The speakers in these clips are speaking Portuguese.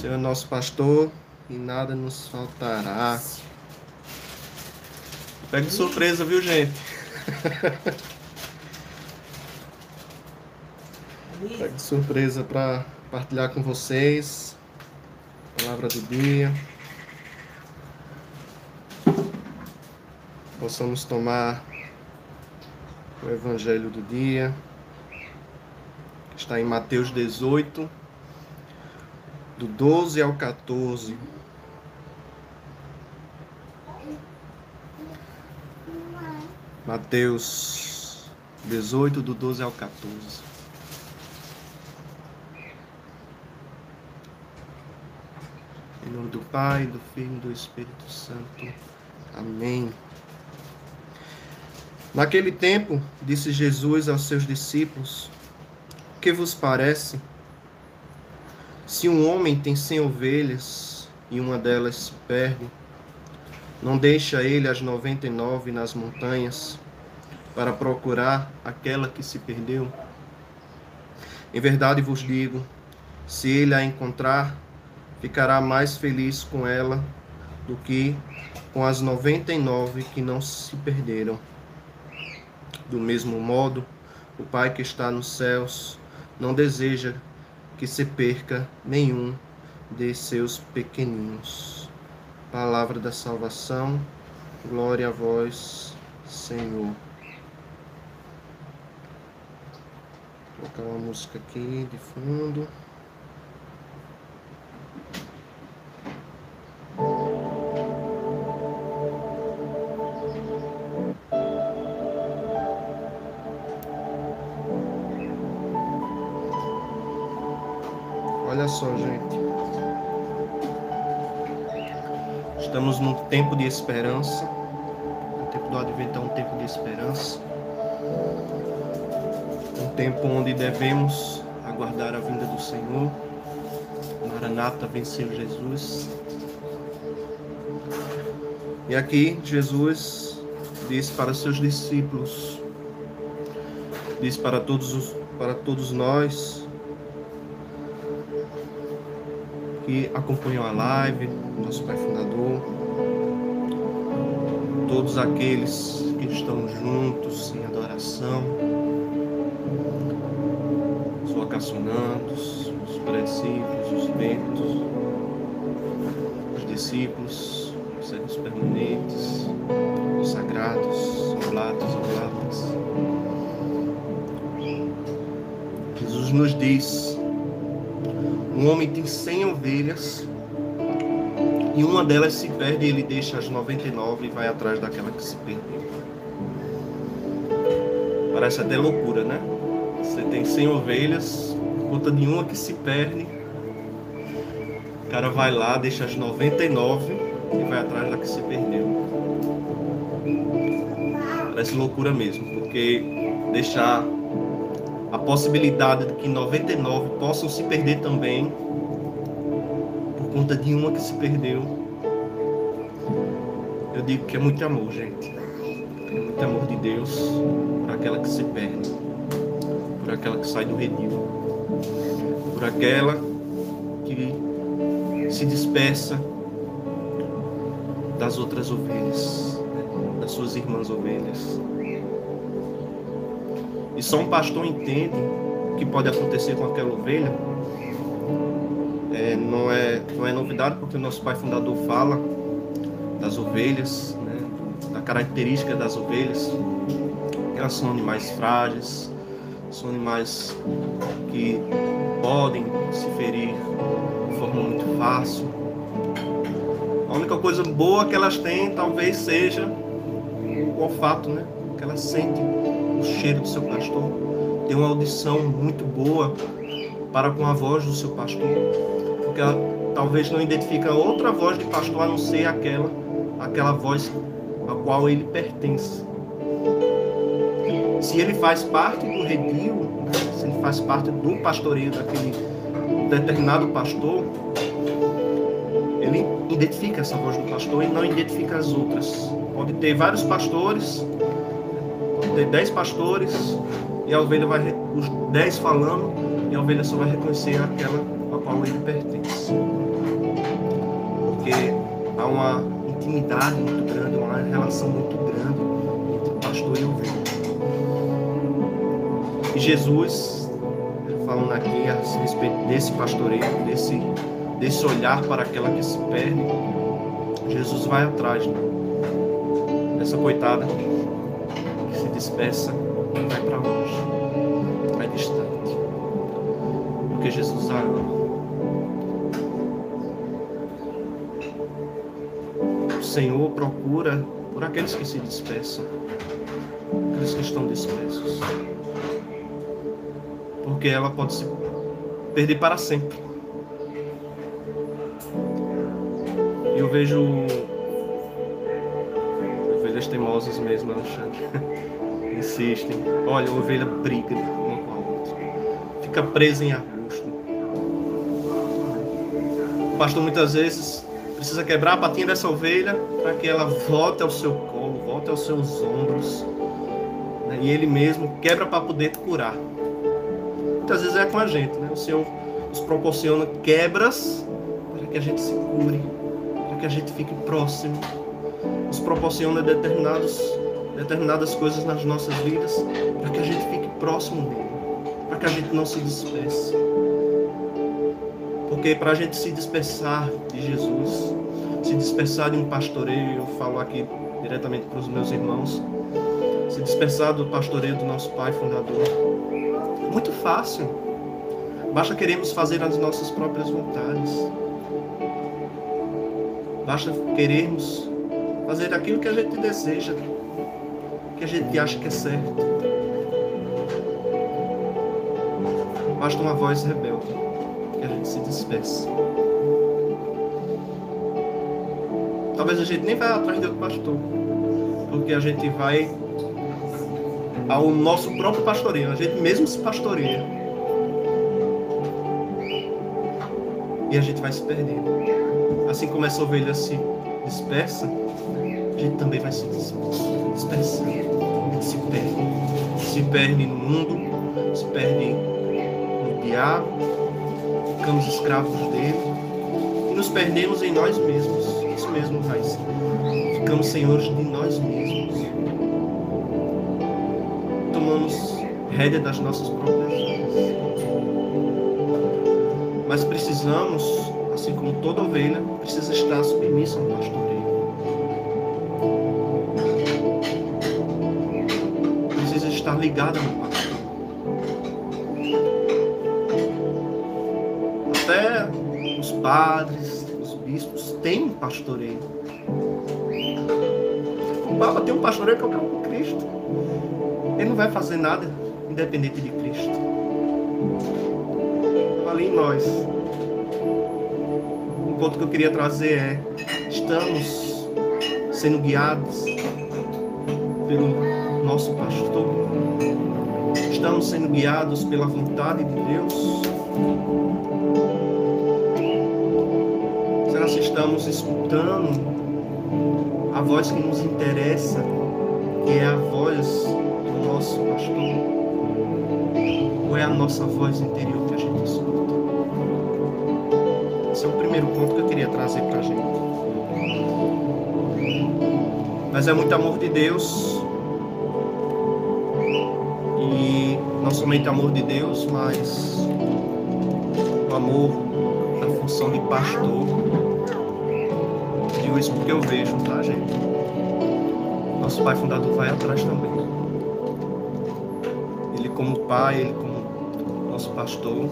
Senhor é nosso pastor e nada nos faltará. Pega de surpresa, viu, gente? Pega de surpresa para partilhar com vocês a palavra do dia. Possamos tomar o evangelho do dia. Está em Mateus 18, do 12 ao 14. Mateus 18, do 12 ao 14. Em nome do Pai, do Filho e do Espírito Santo. Amém. Naquele tempo, disse Jesus aos seus discípulos: Que vos parece? Se um homem tem cem ovelhas e uma delas se perde, não deixa ele as noventa e nove nas montanhas para procurar aquela que se perdeu? Em verdade vos digo: se ele a encontrar, ficará mais feliz com ela do que com as noventa e nove que não se perderam. Do mesmo modo, o Pai que está nos céus não deseja que se perca nenhum de seus pequeninos. Palavra da salvação, glória a vós, Senhor. Vou colocar uma música aqui de fundo. Só, gente. Estamos num tempo de esperança. O tempo do advento é um tempo de esperança. Um tempo onde devemos aguardar a vinda do Senhor. Maranata venceu Jesus. E aqui Jesus diz para seus discípulos, diz para todos, os, para todos nós que acompanham a live, nosso Pai Fundador, todos aqueles que estão juntos em adoração, os vocacionandos, os prediscípulos, os ventos, os discípulos, os servos permanentes, os sagrados, oblatos, oblatas. Jesus nos diz um homem tem 100 ovelhas e uma delas se perde ele deixa as 99 e vai atrás daquela que se perdeu. Parece até loucura, né? Você tem 100 ovelhas, por conta de uma que se perde, o cara vai lá, deixa as 99 e vai atrás da que se perdeu. Parece loucura mesmo, porque deixar possibilidade de que 99 possam se perder também por conta de uma que se perdeu. Eu digo que é muito amor, gente. É muito amor de Deus por aquela que se perde, por aquela que sai do redil, por aquela que se dispersa das outras ovelhas, das suas irmãs ovelhas. E só um pastor entende o que pode acontecer com aquela ovelha. É, não, é, não é novidade, porque o nosso pai fundador fala das ovelhas, né, da característica das ovelhas. Elas são animais frágeis, são animais que podem se ferir de forma muito fácil. A única coisa boa que elas têm talvez seja o olfato, né? Que elas sentem o cheiro do seu pastor, tem uma audição muito boa para com a voz do seu pastor, porque ela talvez não identifica outra voz de pastor a não ser aquela, aquela voz a qual ele pertence. Se ele faz parte do redil, né? se ele faz parte do pastoreio daquele determinado pastor, ele identifica essa voz do pastor e não identifica as outras. Pode ter vários pastores dez pastores e a ovelha vai, os dez falando, e a ovelha só vai reconhecer aquela a qual ele pertence. uma intimidade muito grande, uma relação muito grande entre pastor e ovelha. E Jesus, falando aqui a respeito desse pastoreio, desse, desse olhar para aquela que se perde, Jesus vai atrás né? dessa coitada se dispersa vai para longe, vai distante. Porque Jesus a ama. O Senhor procura por aqueles que se dispersam, aqueles que estão dispersos. Porque ela pode se perder para sempre. E eu vejo ovelhas teimosas mesmo, Alexandre. Insistem. Olha, a ovelha briga uma com a outra. Fica presa em arbusto. O pastor muitas vezes precisa quebrar a patinha dessa ovelha para que ela volte ao seu colo, volte aos seus ombros. Né? E ele mesmo quebra para poder curar. Muitas vezes é com a gente, né? O Senhor nos proporciona quebras para que a gente se cure, para que a gente fique próximo. Nos proporciona determinados, determinadas coisas nas nossas vidas para que a gente fique próximo dele, para que a gente não se disperse. Porque para a gente se dispersar de Jesus, se dispersar de um pastoreio, eu falo aqui diretamente para os meus irmãos, se dispersar do pastoreio do nosso Pai Fundador, muito fácil. Basta queremos fazer as nossas próprias vontades. Basta querermos fazer aquilo que a gente deseja, que a gente acha que é certo. Basta uma voz rebelde que a gente se dispersa. Talvez a gente nem vá atrás de outro pastor, porque a gente vai ao nosso próprio pastoreio, a gente mesmo se pastoreia. E a gente vai se perdendo. Assim como essa ovelha se dispersa, a gente também vai se dispersando. A se perde. Se perde no mundo, se perde no diabo, ficamos escravos dele e nos perdemos em nós mesmos. Isso mesmo, Raiz. Ficamos senhores de nós mesmos. Tomamos rédea das nossas próprias vidas. Mas precisamos, assim como toda ovelha, precisa estar submissa pastoreio. Precisa ligada no pastor. padres, os bispos têm pastoreio. O Papa tem um pastoreio que é o próprio Cristo. Ele não vai fazer nada independente de Cristo. Ali em nós. Um ponto que eu queria trazer é: estamos sendo guiados pelo nosso pastor. Estamos sendo guiados pela vontade de Deus. nós estamos escutando a voz que nos interessa, que é a voz do nosso pastor, ou é a nossa voz interior que a gente escuta? Esse é o primeiro ponto que eu queria trazer para a gente. Mas é muito amor de Deus. E não somente amor de Deus, mas o amor da função de pastor digo isso porque eu vejo, tá, gente? Nosso pai fundador vai atrás também. Ele, como pai, ele, como nosso pastor,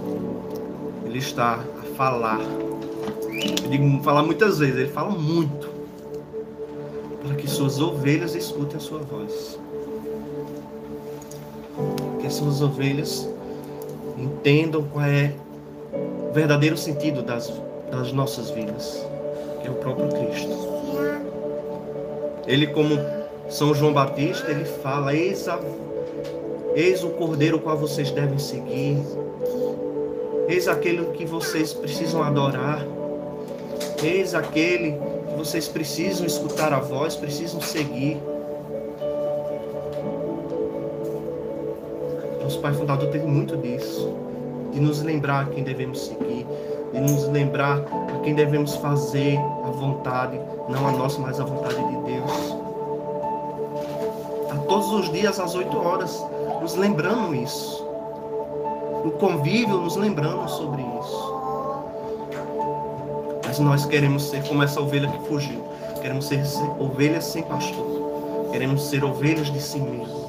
ele está a falar. Eu digo falar muitas vezes, ele fala muito. Para que suas ovelhas escutem a sua voz. Que as suas ovelhas entendam qual é o verdadeiro sentido das, das nossas vidas é o próprio Cristo. Ele, como São João Batista, ele fala: eis, a, eis o cordeiro qual vocês devem seguir, eis aquele que vocês precisam adorar, eis aquele que vocês precisam escutar a voz, precisam seguir. Nosso Pai Fundador teve muito disso, de nos lembrar quem devemos seguir, e nos lembrar a quem devemos fazer a vontade, não a nossa, mas a vontade de Deus. A todos os dias, às 8 horas, nos lembrando isso. No convívio, nos lembrando sobre isso. Mas nós queremos ser como essa ovelha que fugiu. Queremos ser ovelhas sem pastor. Queremos ser ovelhas de si mesmos.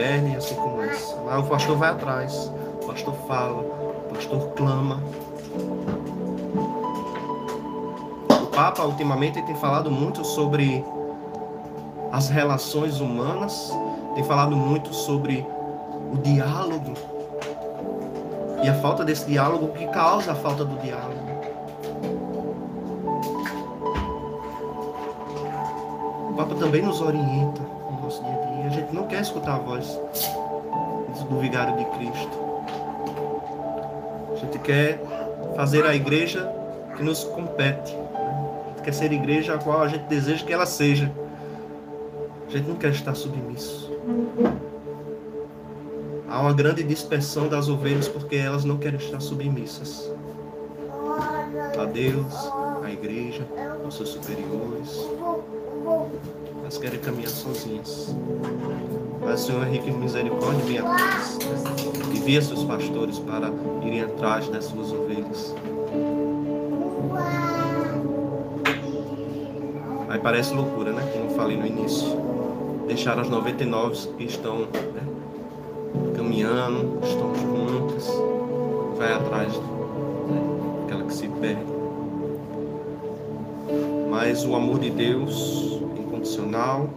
A gente se perde assim como isso. Mas o pastor vai atrás. O pastor fala. O pastor clama. O Papa, ultimamente, tem falado muito sobre as relações humanas. Tem falado muito sobre o diálogo e a falta desse diálogo, que causa a falta do diálogo? O Papa também nos orienta não quer escutar a voz do vigário de Cristo. A gente quer fazer a igreja que nos compete. A gente quer ser a igreja a qual a gente deseja que ela seja. A gente não quer estar submisso. Há uma grande dispersão das ovelhas porque elas não querem estar submissas a Deus, à igreja, aos seus superiores. Elas querem caminhar sozinhas. Mas o Senhor Henrique Misericórdia vem atrás. Envia seus pastores para irem atrás das suas ovelhas. Aí parece loucura, né? Como eu falei no início. Deixar as 99 que estão né? caminhando, estão juntas, vai atrás daquela que se perde. Mas o amor de Deus, incondicional,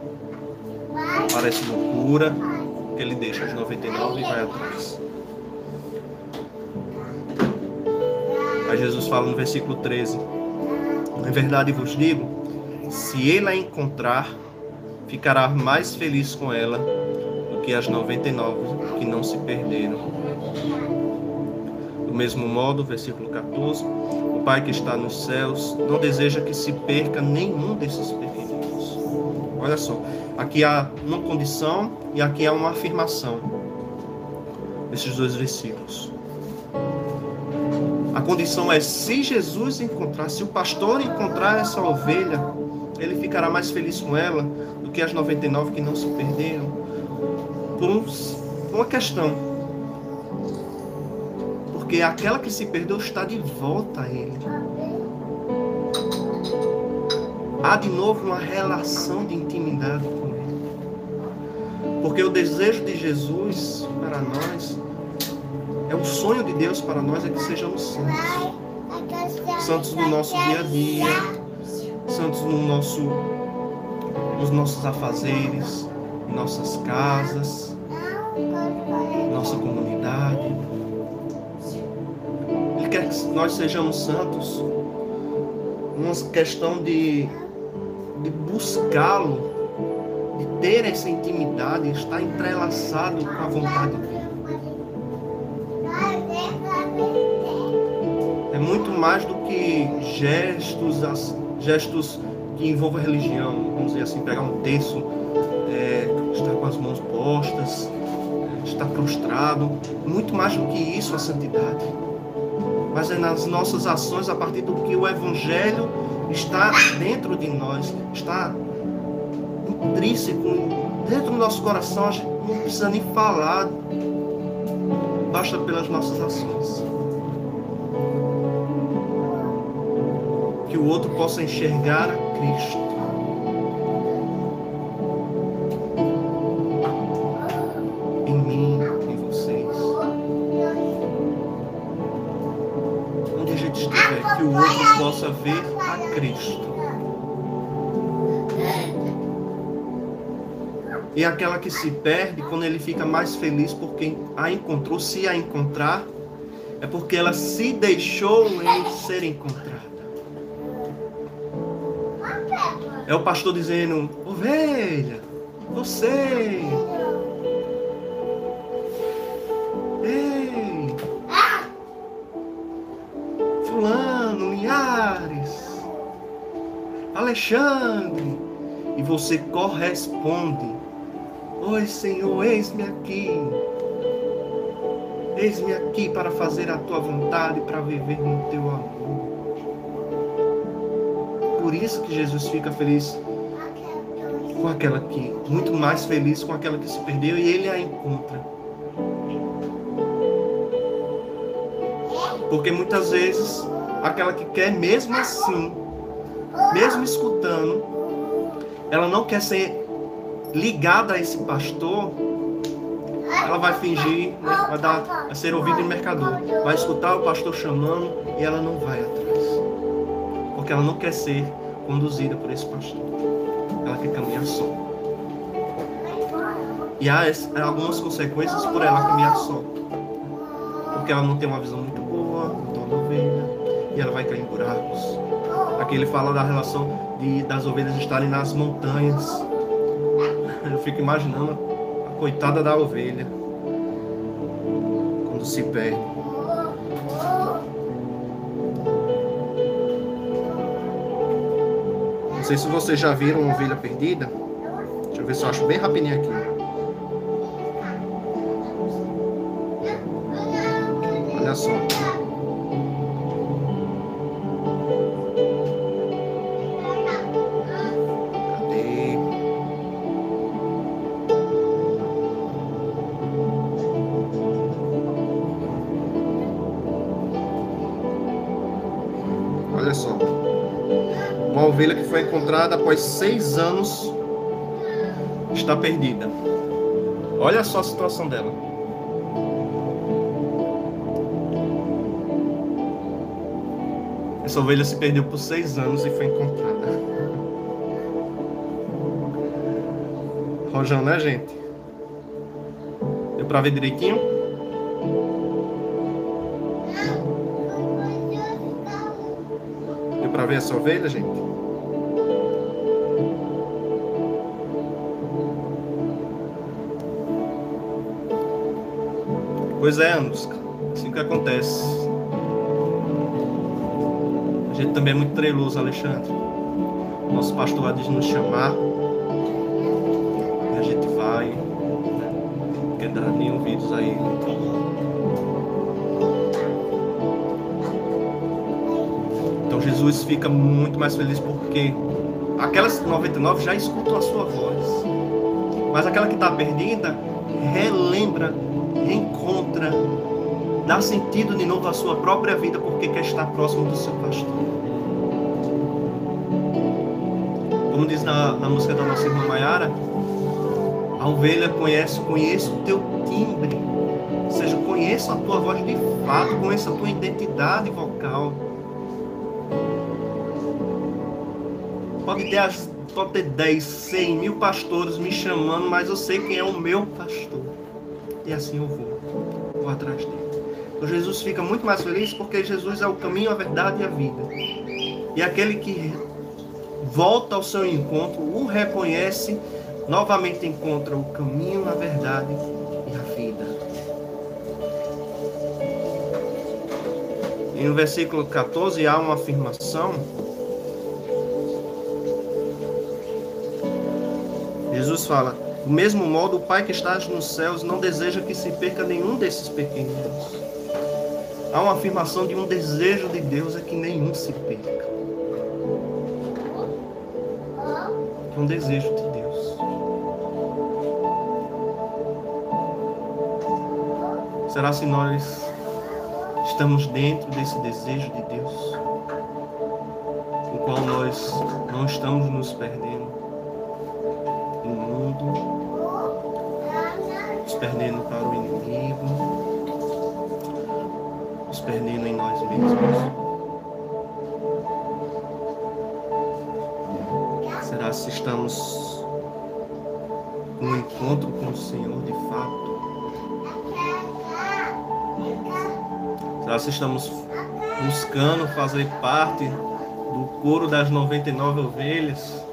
parece loucura, ele deixa as 99 e vai atrás. Aí Jesus fala no versículo 13: Em verdade vos digo, se ele a encontrar, ficará mais feliz com ela que as 99 que não se perderam. Do mesmo modo, versículo 14, o Pai que está nos céus não deseja que se perca nenhum desses pequeninos. Olha só, aqui há uma condição e aqui há uma afirmação. Esses dois versículos. A condição é se Jesus encontrar, se o pastor encontrar essa ovelha, ele ficará mais feliz com ela do que as 99 que não se perderam por uma questão. Porque aquela que se perdeu está de volta a Ele. Há de novo uma relação de intimidade com Ele. Porque o desejo de Jesus para nós, é o sonho de Deus para nós é que sejamos santos. Santos no nosso dia a dia, santos no nosso, nos nossos afazeres, em nossas casas, nossa comunidade. Ele quer que nós sejamos santos. Uma questão de, de buscá-lo, de ter essa intimidade, estar entrelaçado com a vontade dele. É muito mais do que gestos, gestos que envolvam religião. Vamos dizer assim, pegar um terço, é, estar com as mãos postas, está prostrado. Muito mais do que isso a santidade. Mas é nas nossas ações, a partir do que o Evangelho está dentro de nós, está intrínseco, dentro do nosso coração, a gente não precisa nem falar, basta pelas nossas ações. Que o outro possa enxergar a Cristo possa ver a Cristo. E aquela que se perde, quando ele fica mais feliz porque a encontrou, se a encontrar, é porque ela se deixou em ser encontrada. É o pastor dizendo: ovelha, você Alexandre. E você corresponde. Oi, Senhor, eis-me aqui. Eis-me aqui para fazer a tua vontade, para viver no teu amor. Por isso que Jesus fica feliz com aquela que, muito mais feliz com aquela que se perdeu e ele a encontra. Porque muitas vezes aquela que quer mesmo assim, mesmo escutando, ela não quer ser ligada a esse pastor, ela vai fingir, né, vai, dar, vai ser ouvida em mercador, vai escutar o pastor chamando e ela não vai atrás. Porque ela não quer ser conduzida por esse pastor. Ela quer caminhar só. E há algumas consequências por ela caminhar só. Porque ela não tem uma visão muito boa, não torna ovelha, e ela vai cair em buracos. Aqui ele fala da relação de, das ovelhas estarem nas montanhas. Eu fico imaginando a coitada da ovelha quando se perde. Não sei se vocês já viram uma ovelha perdida. Deixa eu ver se eu acho bem rapidinho aqui. Olha só. Ovelha que foi encontrada após seis anos está perdida. Olha só a situação dela. Essa ovelha se perdeu por seis anos e foi encontrada. Rojão, né, gente? Deu pra ver direitinho? Deu pra ver essa ovelha, gente? Pois é, Anusca. Assim que acontece. A gente também é muito treloso, Alexandre. Nosso pastor diz nos chamar. E a gente vai. Né? Não quer dar nem ouvidos aí. Então Jesus fica muito mais feliz porque aquelas 99 já escutam a sua voz. Mas aquela que está perdida relembra reencontra, dá sentido de novo à sua própria vida porque quer estar próximo do seu pastor. Como diz na, na música da nossa irmã Maiara, a ovelha conhece, conheço o teu timbre. Ou seja, conheço a tua voz de fato, conheço a tua identidade vocal. Pode ter, pode ter 10, 100 mil pastores me chamando, mas eu sei quem é o meu pastor e assim eu vou atrás dele. Então Jesus fica muito mais feliz porque Jesus é o caminho, a verdade e a vida. E aquele que volta ao seu encontro, o reconhece, novamente encontra o caminho, a verdade e a vida. E no versículo 14 há uma afirmação. Jesus fala: do mesmo modo, o Pai que está nos céus não deseja que se perca nenhum desses pequeninos. Há uma afirmação de um desejo de Deus é que nenhum se perca. É um desejo de Deus. Será se nós estamos dentro desse desejo de Deus, o qual nós não estamos nos perdendo? Perdendo para o inimigo, nos perdendo em nós mesmos. Será se estamos no encontro com o Senhor de fato? Será se estamos buscando fazer parte do coro das 99 ovelhas?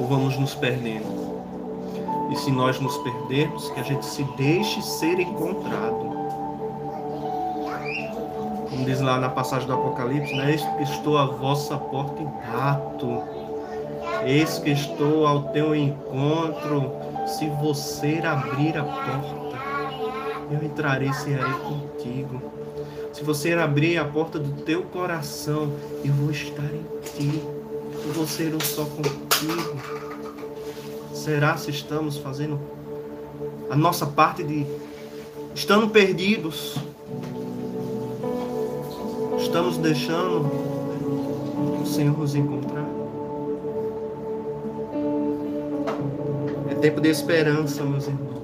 Ou vamos nos perdendo? E se nós nos perdermos, que a gente se deixe ser encontrado. Como diz lá na passagem do Apocalipse, né? Eis que estou à vossa porta e bato. Eis que estou ao teu encontro. Se você abrir a porta, eu entrarei e cearei contigo. Se você abrir a porta do teu coração, eu vou estar em ti. Eu vou ser um só contigo. Será se estamos fazendo a nossa parte de estando perdidos? Estamos deixando o Senhor nos encontrar? É tempo de esperança, meus irmãos.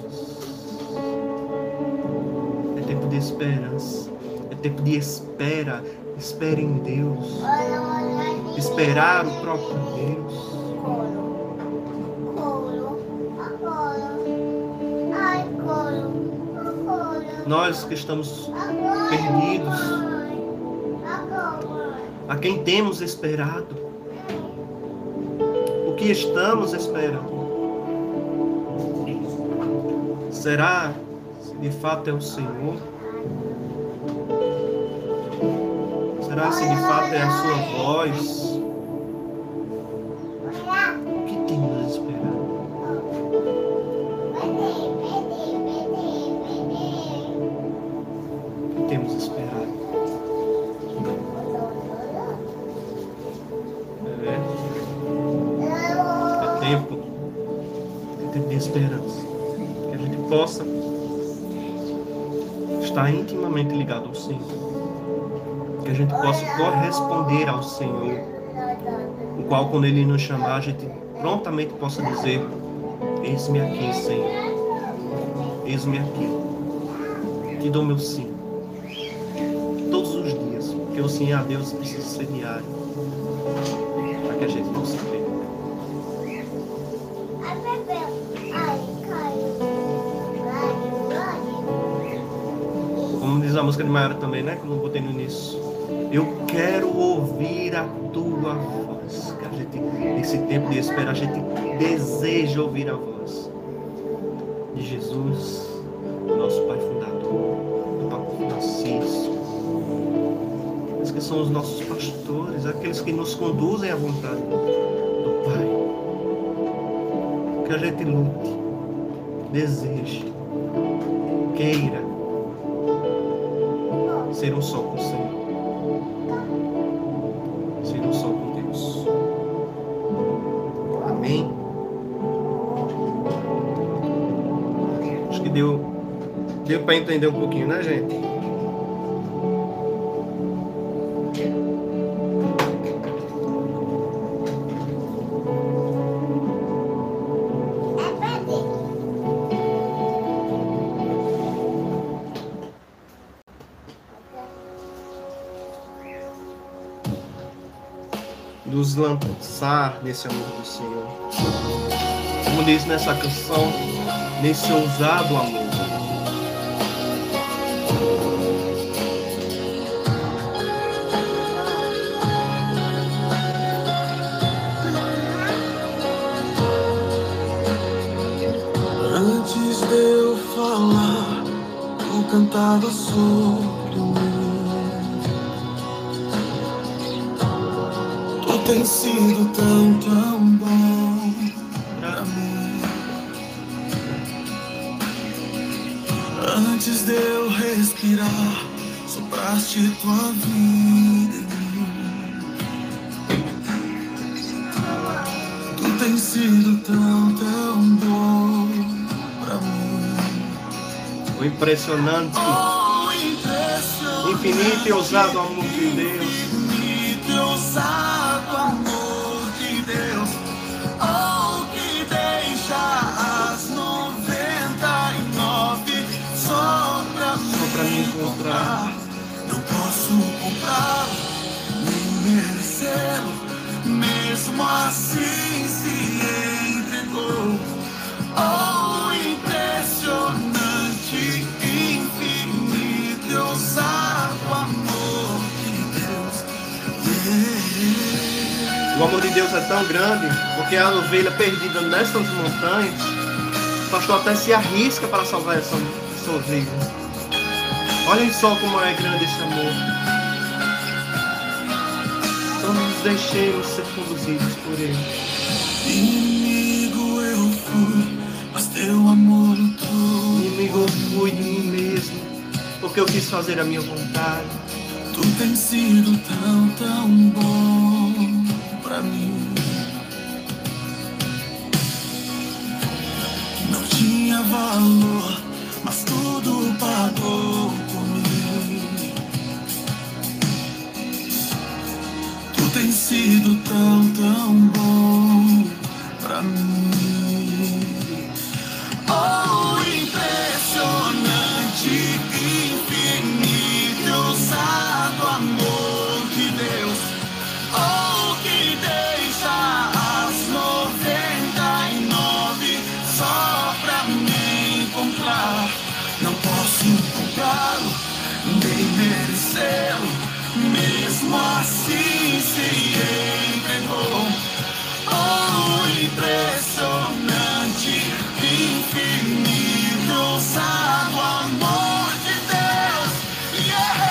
É tempo de esperança. É tempo de espera. Espere em Deus. Esperar o próprio Deus. Nós que estamos perdidos, a quem temos esperado, o que estamos esperando. Será se de fato é o Senhor? Será se de fato é a sua voz? Temos esperado? É, é tempo, é tempo de esperança. Que a gente possa estar intimamente ligado ao Senhor. Que a gente possa corresponder ao Senhor, o qual, quando Ele nos chamar, a gente prontamente possa dizer: Eis-me aqui, Senhor, eis-me aqui, te dou meu sim, dias, porque o sim a Deus precisa ser diário, para que a gente não se perca. Como diz a música de Maiara também, né? Que eu não botei no início. Eu quero ouvir a tua voz. Que a gente, nesse tempo de espera, a gente deseja ouvir a voz de Jesus, do nosso Pai Fundador, do Papa Francisco. Aqueles que são os nossos pastores, aqueles que nos conduzem à vontade do Pai. Que a gente lute, deseje, queira ser um só com o Senhor. Ser um só com Deus. Amém? Acho que deu, deu para entender um pouquinho, né, gente? Nos lançar nesse amor do Senhor. Como diz nessa canção, nesse ousado amor. Tão, bom pra mim. O impressionante, infinito e ousado amor de Deus. Infinito e ousado amor de Deus, oh, que deixa as noventa e nove só pra Só pra me encontrar. Não posso comprar, nem merecer, mesmo assim se O amor de Deus é tão grande, porque a ovelha perdida nessas montanhas, o pastor até se arrisca para salvar essa, essa ovelha. Olhem só como é grande esse amor. Então nos deixemos ser conduzidos por Ele. Teu amor tudo. Inimigo, eu fui de mim mesmo, porque eu quis fazer a minha vontade. Tu tens sido tão, tão bom pra mim. Não tinha valor, mas tudo pagou por mim. Tu tens sido tão, encontrar. Não posso comprá-lo, nem merecê-lo. Mesmo assim se entregou. Oh, impressionante, infinito, ousado amor de Deus. Yeah!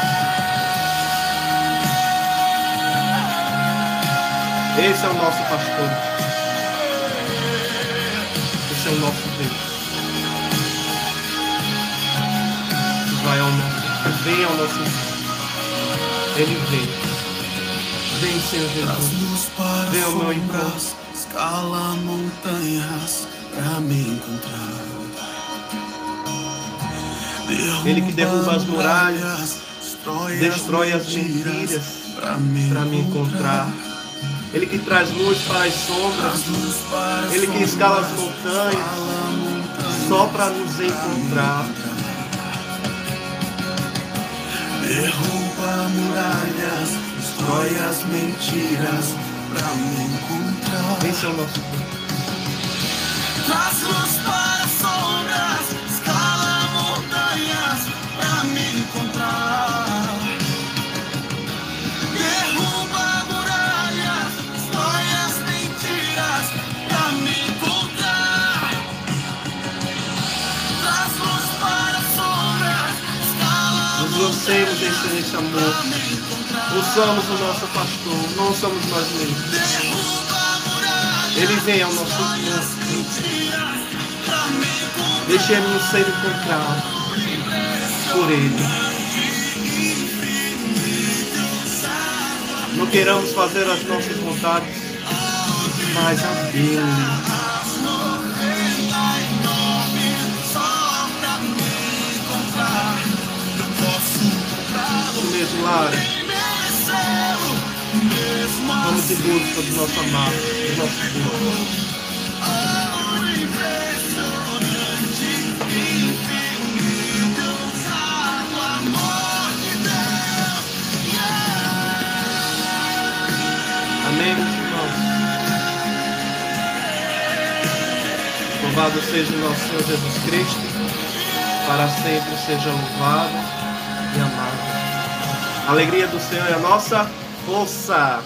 Esse é o nosso pastor. Vem ao nosso encontro. Ele vem. Vem, Senhor Jesus. Vem ao meu sombras, escala montanhas pra me encontrar. Ele que derruba as muralhas, destrói, as mentiras mentiras pra me, para me encontrar. Ele que traz luz para as sombras, Ele que escala as montanhas só para nos encontrar. Derruba muralhas, destrói as mentiras pra me encontrar. Esse é o nosso. Traz luz para nesse amor. Não somos o nosso pastor, não somos nós mesmos. Ele vem ao nosso encontrar. Deixemos ser encontrados por Ele. Não queiramos fazer as nossas vontades, mas a dele. Lara. Vamos em busca do nosso amado, do nosso Deus. Amém, irmãos. Louvado seja o nosso Senhor Jesus Cristo, para sempre seja louvado e amado. Alegria do Senhor é a nossa força.